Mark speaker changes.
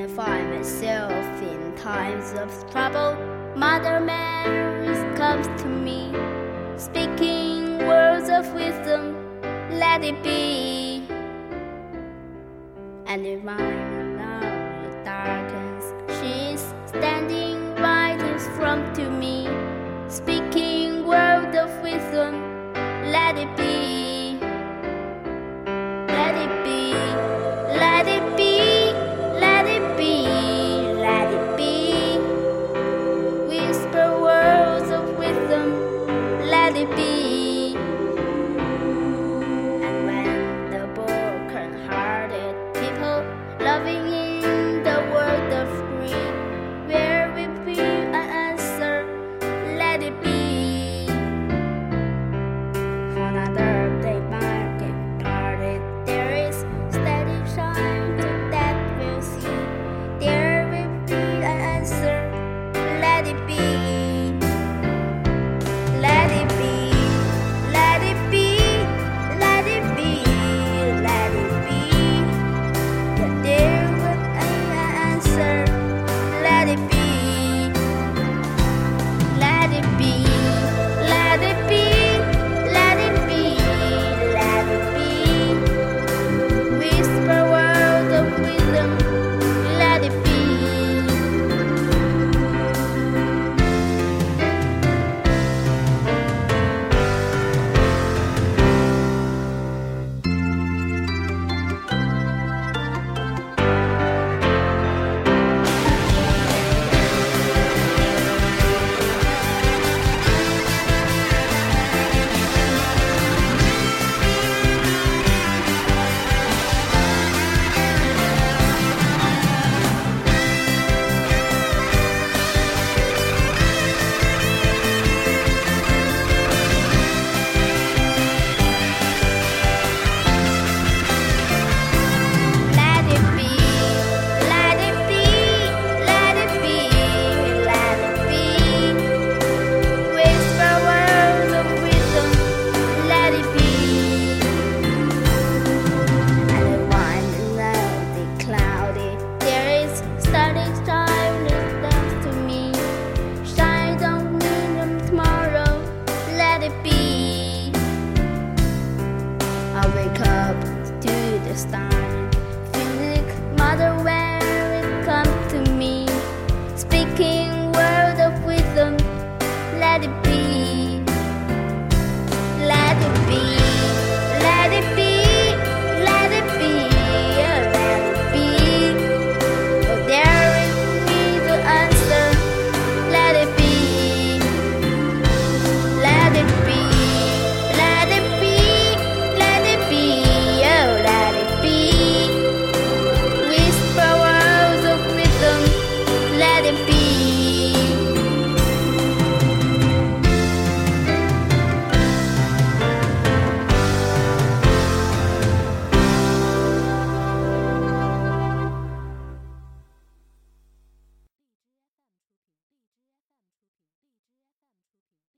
Speaker 1: I find myself in times of trouble, Mother Mary comes to me, speaking words of wisdom, let it be. And if my love darkens, she's standing right in front to me, speaking words of wisdom, let it be. be this time.